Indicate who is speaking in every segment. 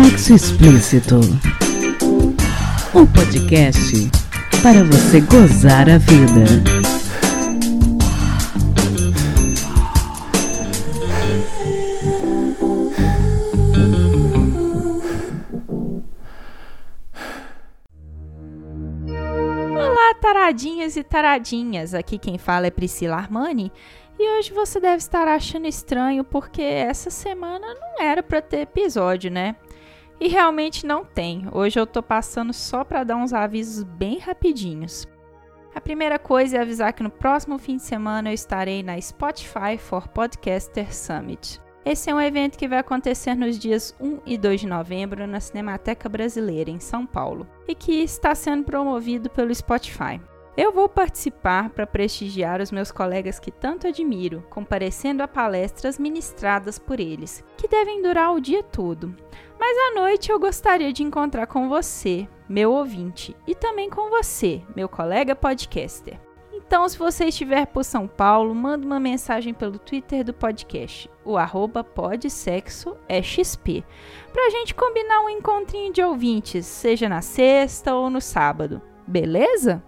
Speaker 1: Sexo Explícito. Um podcast para você gozar a vida.
Speaker 2: Olá, taradinhos e taradinhas. Aqui quem fala é Priscila Armani. E hoje você deve estar achando estranho porque essa semana não era para ter episódio, né? E realmente não tem. Hoje eu tô passando só para dar uns avisos bem rapidinhos. A primeira coisa é avisar que no próximo fim de semana eu estarei na Spotify for Podcaster Summit. Esse é um evento que vai acontecer nos dias 1 e 2 de novembro na Cinemateca Brasileira, em São Paulo, e que está sendo promovido pelo Spotify. Eu vou participar para prestigiar os meus colegas que tanto admiro, comparecendo a palestras ministradas por eles, que devem durar o dia todo. Mas à noite eu gostaria de encontrar com você, meu ouvinte, e também com você, meu colega podcaster. Então, se você estiver por São Paulo, manda uma mensagem pelo Twitter do podcast, o arroba podsexo é para a gente combinar um encontrinho de ouvintes, seja na sexta ou no sábado, beleza?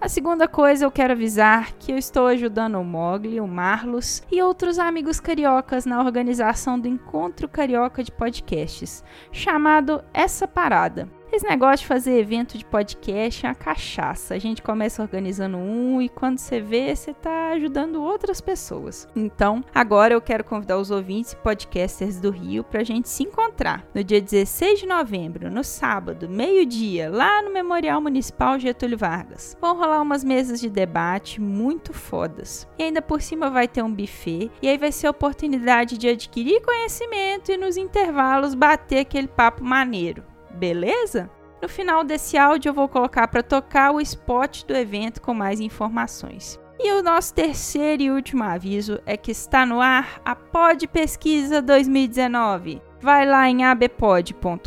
Speaker 2: A segunda coisa eu quero avisar que eu estou ajudando o Mogli, o Marlos e outros amigos cariocas na organização do Encontro Carioca de Podcasts, chamado Essa Parada. Esse negócio de fazer evento de podcast é uma cachaça. A gente começa organizando um e quando você vê, você está ajudando outras pessoas. Então, agora eu quero convidar os ouvintes e podcasters do Rio para a gente se encontrar no dia 16 de novembro, no sábado, meio-dia, lá no Memorial Municipal Getúlio Vargas. Vão rolar umas mesas de debate muito fodas. E ainda por cima vai ter um buffet e aí vai ser a oportunidade de adquirir conhecimento e nos intervalos bater aquele papo maneiro beleza? No final desse áudio eu vou colocar para tocar o spot do evento com mais informações. E o nosso terceiro e último aviso é que está no ar a Pod Pesquisa 2019. Vai lá em abpod.com.br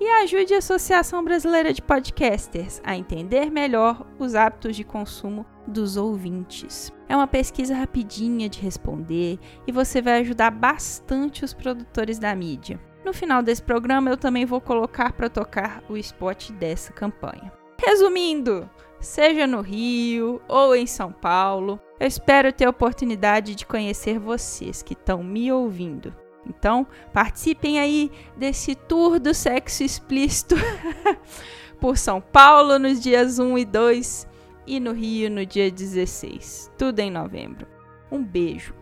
Speaker 2: e ajude a Associação Brasileira de Podcasters a entender melhor os hábitos de consumo dos ouvintes. É uma pesquisa rapidinha de responder e você vai ajudar bastante os produtores da mídia. No final desse programa, eu também vou colocar para tocar o spot dessa campanha. Resumindo, seja no Rio ou em São Paulo, eu espero ter a oportunidade de conhecer vocês que estão me ouvindo. Então, participem aí desse tour do sexo explícito por São Paulo nos dias 1 e 2 e no Rio no dia 16. Tudo em novembro. Um beijo.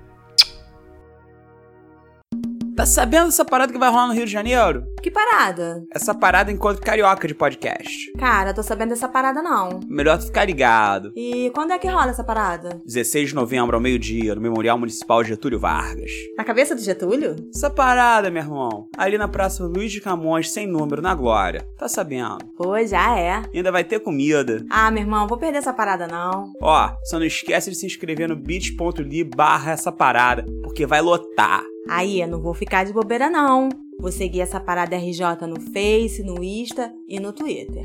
Speaker 3: Tá sabendo dessa parada que vai rolar no Rio de Janeiro?
Speaker 4: Que parada?
Speaker 3: Essa parada encontro carioca de podcast.
Speaker 4: Cara, tô sabendo dessa parada não.
Speaker 3: Melhor tu ficar ligado.
Speaker 4: E quando é que rola essa parada?
Speaker 3: 16 de novembro ao meio-dia, no Memorial Municipal Getúlio Vargas.
Speaker 4: Na cabeça do Getúlio?
Speaker 3: Essa parada, meu irmão, ali na Praça Luiz de Camões, sem número, na Glória. Tá sabendo?
Speaker 4: Pô, já é.
Speaker 3: E ainda vai ter comida.
Speaker 4: Ah, meu irmão, vou perder essa parada não.
Speaker 3: Ó, só não esquece de se inscrever no bit.ly barra essa parada, porque vai lotar.
Speaker 4: Aí, eu não vou ficar de bobeira não. Vou seguir essa parada RJ no Face, no Insta e no Twitter.